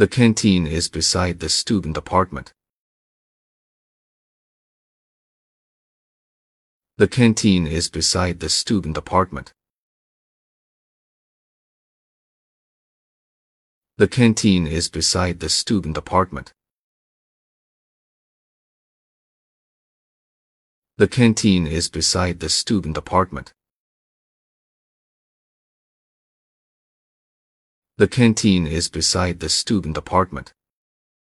The canteen is beside the student apartment. The canteen is beside the student apartment. The canteen is beside the student apartment. The canteen is beside the student apartment. The canteen is beside the student apartment.